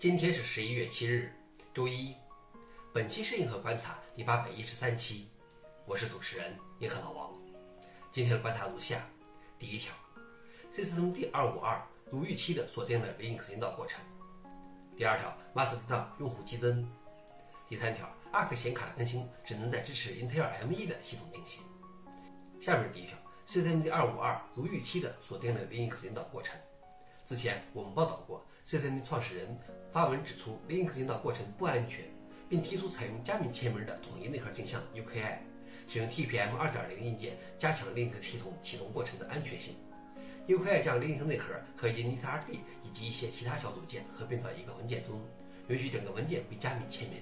今天是十一月七日，周一。本期是银河观察第八百一十三期，我是主持人银河老王。今天的观察如下：第一条，systemd 二五二如预期的锁定了 Linux 引导过程。第二条，Mastodon 用户激增。第三条，Arc 显卡更新只能在支持 Intel ME 的系统进行。下面第一条，systemd 二五二如预期的锁定了 Linux 引导过程。之前我们报道过，systemd 创始人发文指出 Linux 引导过程不安全，并提出采用加密签名的统一内核镜像 UKI，使用 TPM 2.0硬件加强 Linux 系统启动过程的安全性。UKI 将 Linux 内核和 initRD 以及一些其他小组件合并到一个文件中，允许整个文件被加密签名。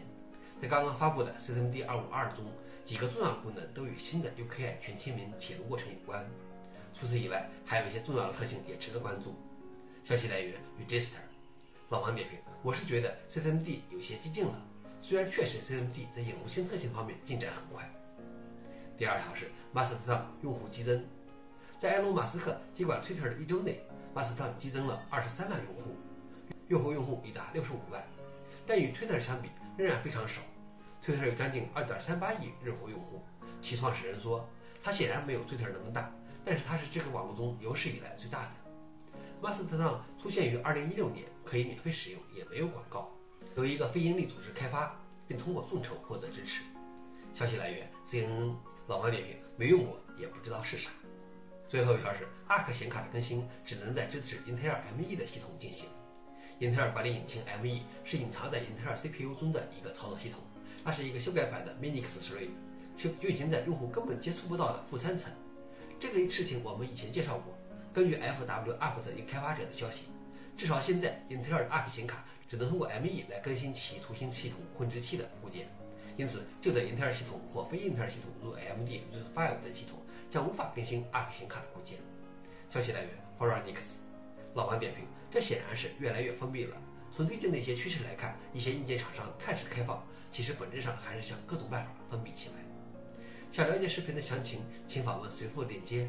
在刚刚发布的 CCMD 252中，几个重要功能都与新的 UKI 全签名启动过程有关。除此以外，还有一些重要的特性也值得关注。消息来源：Register。老王点评：我是觉得 CMD 有些激进了，虽然确实 CMD 在引入新特性方面进展很快。第二条是 Mastodon 用户激增，在埃隆·马斯克接管 Twitter 的一周内，Mastodon 激增了二十三万用户，月活用户已达六十五万，但与 Twitter 相比仍然非常少。Twitter 有将近二点三八亿日活用户，其创始人说，他显然没有 Twitter 那么大，但是它是这个网络中有史以来最大的。Mastodon 出现于2016年，可以免费使用，也没有广告，由一个非营利组织开发，并通过众筹获得支持。消息来源：CNN。老王点评：没用过，也不知道是啥。最后一条是 Arc 显卡的更新只能在支持 Intel ME 的系统进行。英特尔管理引擎 ME 是隐藏在英特尔 CPU 中的一个操作系统，它是一个修改版的 Minix 3，是运行在用户根本接触不到的负三层。这个事情我们以前介绍过。根据 FWUP 的一开发者的消息，至少现在英特尔的 Arc 显卡只能通过 ME 来更新其图形系统控制器的部件，因此旧的英特尔系统或非英特尔系统，如 AMD RISC-V 等系统将无法更新 Arc 显卡的部件。消息来源 Foronix。老王点评：这显然是越来越封闭了。从最近的一些趋势来看，一些硬件厂商看似开放，其实本质上还是想各种办法封闭起来。想了解视频的详情，请访问随附链接。